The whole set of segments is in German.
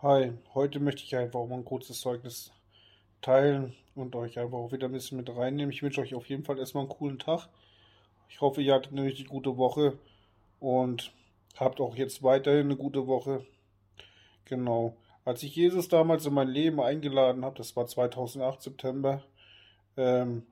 Hi, heute möchte ich einfach mal ein kurzes Zeugnis teilen und euch einfach auch wieder ein bisschen mit reinnehmen. Ich wünsche euch auf jeden Fall erstmal einen coolen Tag. Ich hoffe, ihr hattet eine richtig gute Woche und habt auch jetzt weiterhin eine gute Woche. Genau. Als ich Jesus damals in mein Leben eingeladen habe, das war 2008 September, ähm,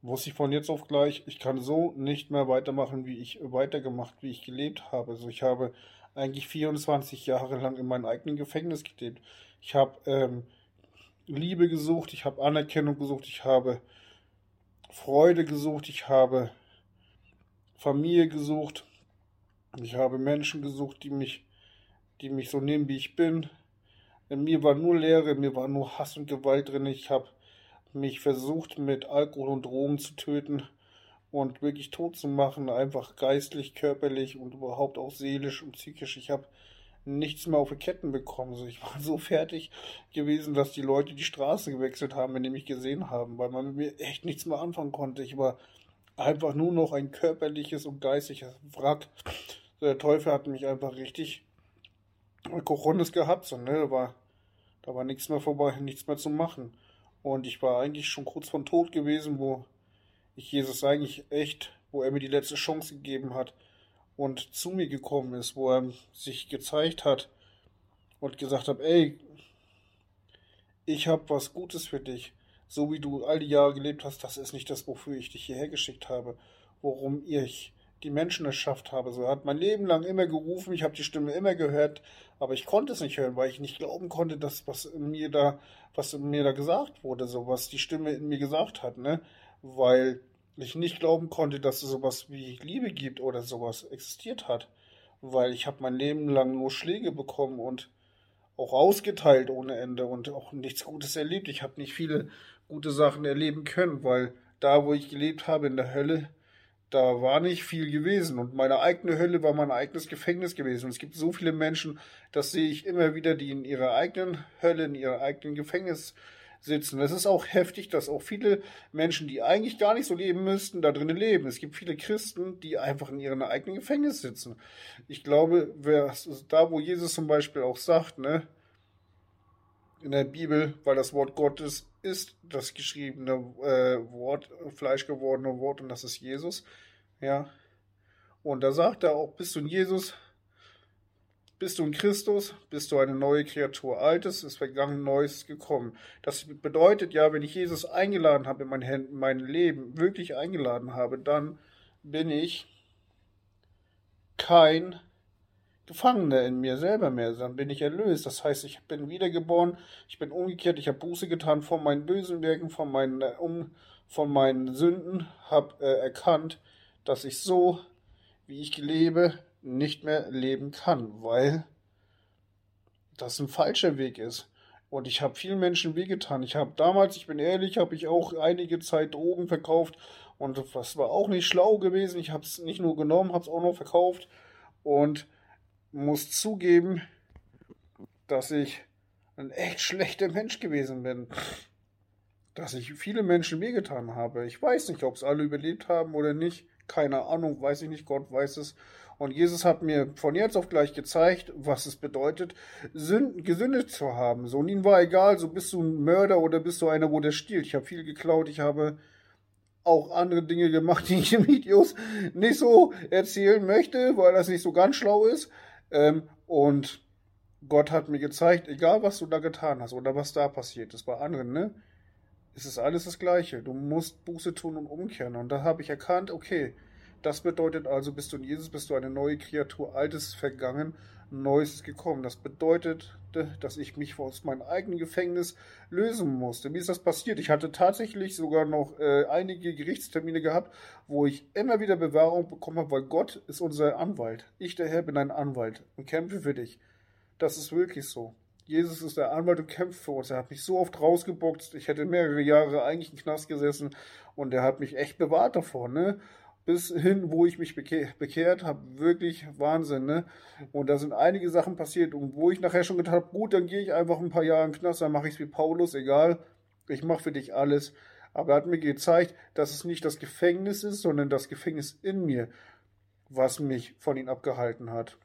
wusste ich von jetzt auf gleich, ich kann so nicht mehr weitermachen, wie ich weitergemacht, wie ich gelebt habe. Also ich habe eigentlich 24 Jahre lang in meinem eigenen Gefängnis gelebt. Ich habe ähm, Liebe gesucht, ich habe Anerkennung gesucht, ich habe Freude gesucht, ich habe Familie gesucht, ich habe Menschen gesucht, die mich, die mich so nehmen, wie ich bin. In mir war nur Leere, in mir war nur Hass und Gewalt drin. Ich habe mich versucht, mit Alkohol und Drogen zu töten und wirklich tot zu machen, einfach geistlich, körperlich und überhaupt auch seelisch und psychisch. Ich habe nichts mehr auf die Ketten bekommen. Also ich war so fertig gewesen, dass die Leute die Straße gewechselt haben, wenn die mich gesehen haben, weil man mit mir echt nichts mehr anfangen konnte. Ich war einfach nur noch ein körperliches und geistliches Wrack. Der Teufel hat mich einfach richtig Kochonis gehabt, so, ne? Da war, da war nichts mehr vorbei, nichts mehr zu machen. Und ich war eigentlich schon kurz vor Tod gewesen, wo ich Jesus eigentlich echt, wo er mir die letzte Chance gegeben hat und zu mir gekommen ist, wo er sich gezeigt hat und gesagt hat, ey, ich habe was Gutes für dich. So wie du all die Jahre gelebt hast, das ist nicht das, wofür ich dich hierher geschickt habe, worum ich die Menschen erschafft habe. So er hat mein Leben lang immer gerufen, ich habe die Stimme immer gehört, aber ich konnte es nicht hören, weil ich nicht glauben konnte, dass was in mir da, was in mir da gesagt wurde, so was die Stimme in mir gesagt hat, ne? Weil ich nicht glauben konnte, dass es sowas wie Liebe gibt oder sowas existiert hat, weil ich habe mein Leben lang nur Schläge bekommen und auch ausgeteilt ohne Ende und auch nichts Gutes erlebt. Ich habe nicht viele gute Sachen erleben können, weil da, wo ich gelebt habe in der Hölle, da war nicht viel gewesen und meine eigene Hölle war mein eigenes Gefängnis gewesen. Und es gibt so viele Menschen, das sehe ich immer wieder, die in ihrer eigenen Hölle, in ihrer eigenen Gefängnis sitzen. Es ist auch heftig, dass auch viele Menschen, die eigentlich gar nicht so leben müssten, da drinnen leben. Es gibt viele Christen, die einfach in ihrem eigenen Gefängnis sitzen. Ich glaube, wer, da wo Jesus zum Beispiel auch sagt, ne, in der Bibel, weil das Wort Gottes ist das geschriebene äh, Wort, Fleisch gewordene Wort und das ist Jesus. Ja. Und da sagt er auch, bist du in Jesus, bist du in Christus, bist du eine neue Kreatur. Altes ist vergangen, Neues gekommen. Das bedeutet ja, wenn ich Jesus eingeladen habe in mein, in mein Leben, wirklich eingeladen habe, dann bin ich kein Gefangener in mir selber mehr, dann bin ich erlöst. Das heißt, ich bin wiedergeboren, ich bin umgekehrt, ich habe Buße getan von meinen bösen Werken, von meinen, um, von meinen Sünden, habe äh, erkannt, dass ich so, wie ich lebe, nicht mehr leben kann, weil das ein falscher Weg ist. Und ich habe vielen Menschen wehgetan. Ich habe damals, ich bin ehrlich, habe ich auch einige Zeit Drogen verkauft und das war auch nicht schlau gewesen. Ich habe es nicht nur genommen, habe es auch noch verkauft und muss zugeben, dass ich ein echt schlechter Mensch gewesen bin. Dass ich viele Menschen wehgetan habe. Ich weiß nicht, ob es alle überlebt haben oder nicht. Keine Ahnung, weiß ich nicht, Gott weiß es. Und Jesus hat mir von jetzt auf gleich gezeigt, was es bedeutet, gesündet zu haben. So, und ihm war egal, so bist du ein Mörder oder bist du einer, wo der stiehlt. Ich habe viel geklaut, ich habe auch andere Dinge gemacht, die ich in Videos nicht so erzählen möchte, weil das nicht so ganz schlau ist. Ähm, und Gott hat mir gezeigt, egal was du da getan hast oder was da passiert ist bei anderen, ne? Es ist alles das Gleiche. Du musst Buße tun und umkehren. Und da habe ich erkannt, okay, das bedeutet also, bist du in Jesus, bist du eine neue Kreatur, Altes vergangen, Neues ist gekommen. Das bedeutet, dass ich mich aus meinem eigenen Gefängnis lösen musste. Wie ist das passiert? Ich hatte tatsächlich sogar noch äh, einige Gerichtstermine gehabt, wo ich immer wieder Bewahrung bekommen habe, weil Gott ist unser Anwalt. Ich, der Herr, bin ein Anwalt und kämpfe für dich. Das ist wirklich so. Jesus ist der Anwalt und kämpft für uns. Er hat mich so oft rausgeboxt. Ich hätte mehrere Jahre eigentlich im Knast gesessen und er hat mich echt bewahrt davor, ne? Bis hin, wo ich mich bekehrt habe, wirklich Wahnsinn, ne? Und da sind einige Sachen passiert und wo ich nachher schon gedacht habe, gut, dann gehe ich einfach ein paar Jahre in den Knast, dann mache ich es wie Paulus, egal. Ich mache für dich alles. Aber er hat mir gezeigt, dass es nicht das Gefängnis ist, sondern das Gefängnis in mir, was mich von ihm abgehalten hat.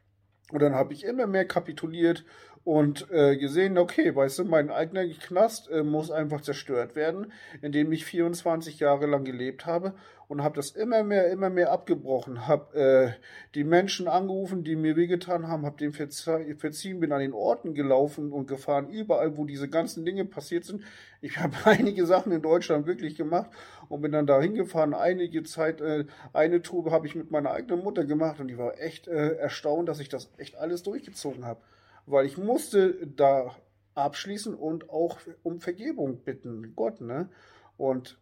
Und dann habe ich immer mehr kapituliert und äh, gesehen, okay, weißt du, mein eigener Knast äh, muss einfach zerstört werden, in dem ich 24 Jahre lang gelebt habe und habe das immer mehr, immer mehr abgebrochen, habe äh, die Menschen angerufen, die mir wehgetan haben, habe dem verziehen, bin an den Orten gelaufen und gefahren, überall, wo diese ganzen Dinge passiert sind. Ich habe einige Sachen in Deutschland wirklich gemacht und bin dann da hingefahren. Einige Zeit, äh, eine Tour habe ich mit meiner eigenen Mutter gemacht und die war echt äh, erstaunt, dass ich das echt alles durchgezogen habe weil ich musste da abschließen und auch um Vergebung bitten, Gott, ne? Und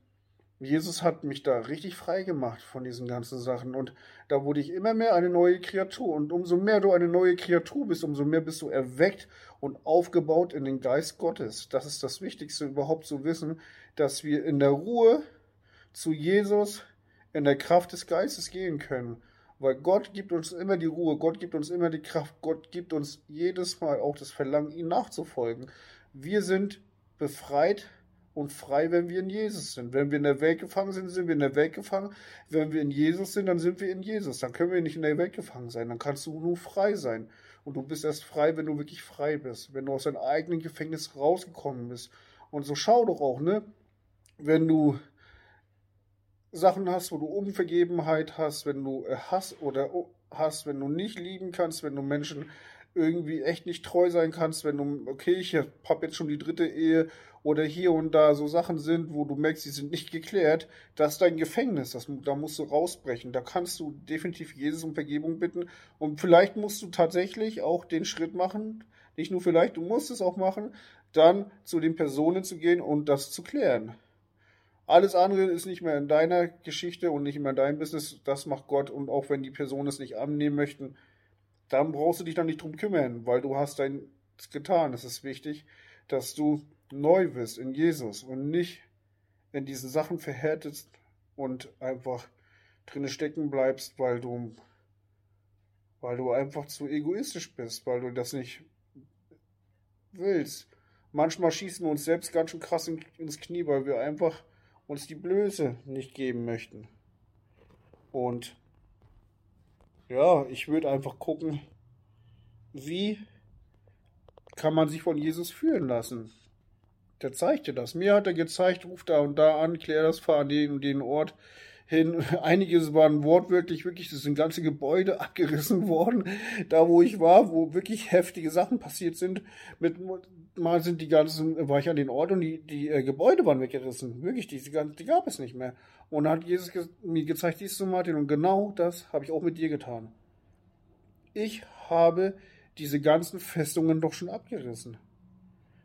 Jesus hat mich da richtig frei gemacht von diesen ganzen Sachen und da wurde ich immer mehr eine neue Kreatur und umso mehr du eine neue Kreatur bist, umso mehr bist du erweckt und aufgebaut in den Geist Gottes. Das ist das Wichtigste überhaupt zu wissen, dass wir in der Ruhe zu Jesus in der Kraft des Geistes gehen können. Weil Gott gibt uns immer die Ruhe, Gott gibt uns immer die Kraft, Gott gibt uns jedes Mal auch das Verlangen, ihm nachzufolgen. Wir sind befreit und frei, wenn wir in Jesus sind. Wenn wir in der Welt gefangen sind, sind wir in der Welt gefangen. Wenn wir in Jesus sind, dann sind wir in Jesus. Dann können wir nicht in der Welt gefangen sein. Dann kannst du nur frei sein. Und du bist erst frei, wenn du wirklich frei bist. Wenn du aus deinem eigenen Gefängnis rausgekommen bist. Und so schau doch auch, ne? Wenn du Sachen hast, wo du Unvergebenheit hast, wenn du äh, Hass oder hast, wenn du nicht lieben kannst, wenn du Menschen irgendwie echt nicht treu sein kannst, wenn du, okay, ich habe jetzt schon die dritte Ehe oder hier und da so Sachen sind, wo du merkst, die sind nicht geklärt, das ist dein Gefängnis, das, da musst du rausbrechen. Da kannst du definitiv Jesus um Vergebung bitten und vielleicht musst du tatsächlich auch den Schritt machen, nicht nur vielleicht, du musst es auch machen, dann zu den Personen zu gehen und das zu klären. Alles andere ist nicht mehr in deiner Geschichte und nicht mehr in deinem Business. Das macht Gott. Und auch wenn die Personen es nicht annehmen möchten, dann brauchst du dich dann nicht drum kümmern, weil du hast dein getan. Es ist wichtig, dass du neu bist in Jesus und nicht in diesen Sachen verhärtest und einfach drinne stecken bleibst, weil du weil du einfach zu egoistisch bist, weil du das nicht willst. Manchmal schießen wir uns selbst ganz schön krass ins Knie, weil wir einfach uns die Blöße nicht geben möchten. Und ja, ich würde einfach gucken, wie kann man sich von Jesus führen lassen. Der zeigte das. Mir hat er gezeigt, ruf da und da an, klär das, fahr an den und den Ort hin. Einiges waren wortwörtlich wirklich, das sind ganze Gebäude abgerissen worden, da wo ich war, wo wirklich heftige Sachen passiert sind. Mit mal sind die ganzen, war ich an den Ort und die, die äh, Gebäude waren weggerissen. Wirklich, die, die gab es nicht mehr. Und dann hat Jesus ge mir gezeigt, dies zu Martin. Und genau das habe ich auch mit dir getan. Ich habe diese ganzen Festungen doch schon abgerissen.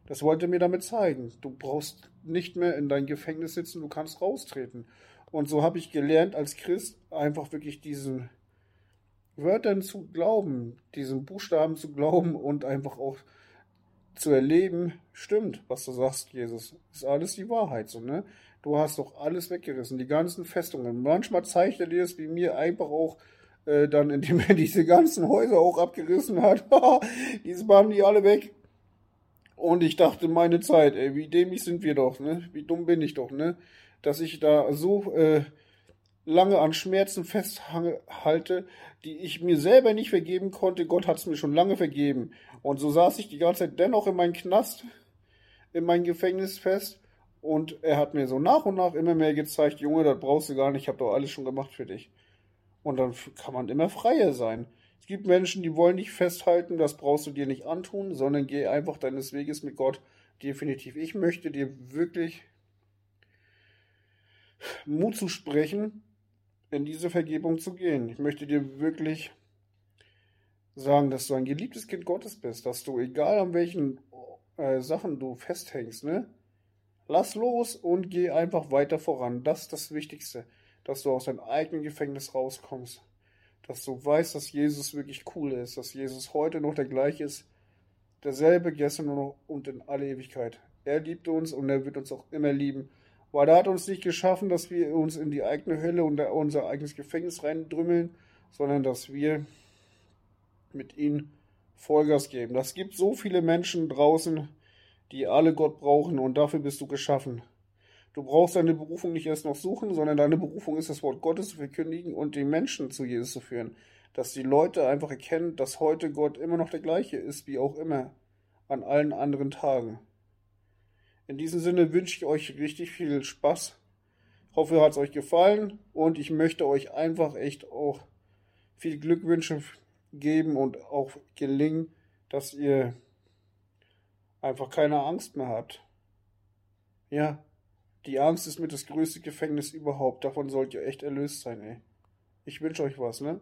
Das wollte mir damit zeigen. Du brauchst nicht mehr in dein Gefängnis sitzen, du kannst raustreten. Und so habe ich gelernt, als Christ einfach wirklich diesen Wörtern zu glauben, diesen Buchstaben zu glauben und einfach auch zu erleben, stimmt, was du sagst, Jesus, ist alles die Wahrheit, so, ne? Du hast doch alles weggerissen, die ganzen Festungen. Manchmal zeigt er dir es wie mir einfach auch äh, dann, indem er diese ganzen Häuser auch abgerissen hat. diese waren die alle weg. Und ich dachte, meine Zeit, ey, wie dämlich sind wir doch, ne? Wie dumm bin ich doch, ne? Dass ich da so äh, lange an Schmerzen festhalte, die ich mir selber nicht vergeben konnte. Gott hat es mir schon lange vergeben. Und so saß ich die ganze Zeit dennoch in meinem Knast, in meinem Gefängnis fest. Und er hat mir so nach und nach immer mehr gezeigt, Junge, das brauchst du gar nicht, ich habe doch alles schon gemacht für dich. Und dann kann man immer freier sein. Es gibt Menschen, die wollen dich festhalten, das brauchst du dir nicht antun, sondern geh einfach deines Weges mit Gott. Definitiv. Ich möchte dir wirklich Mut zu sprechen, in diese Vergebung zu gehen. Ich möchte dir wirklich sagen, dass du ein geliebtes Kind Gottes bist, dass du, egal an welchen äh, Sachen du festhängst, ne? Lass los und geh einfach weiter voran. Das ist das Wichtigste, dass du aus deinem eigenen Gefängnis rauskommst. Dass du weißt, dass Jesus wirklich cool ist, dass Jesus heute noch der gleiche ist, derselbe gestern und in alle Ewigkeit. Er liebt uns und er wird uns auch immer lieben. Weil er hat uns nicht geschaffen, dass wir uns in die eigene Hölle und unser eigenes Gefängnis reindrümmeln, sondern dass wir mit ihm Vollgas geben. Das gibt so viele Menschen draußen, die alle Gott brauchen und dafür bist du geschaffen. Du brauchst deine Berufung nicht erst noch suchen, sondern deine Berufung ist das Wort Gottes zu verkündigen und die Menschen zu Jesus zu führen. Dass die Leute einfach erkennen, dass heute Gott immer noch der gleiche ist, wie auch immer. an allen anderen Tagen. In diesem Sinne wünsche ich euch richtig viel Spaß. Hoffe, hat es euch gefallen und ich möchte euch einfach echt auch viel Glückwünsche geben und auch gelingen, dass ihr einfach keine Angst mehr habt. Ja, die Angst ist mit das größte Gefängnis überhaupt. Davon sollt ihr echt erlöst sein, ey. Ich wünsche euch was, ne?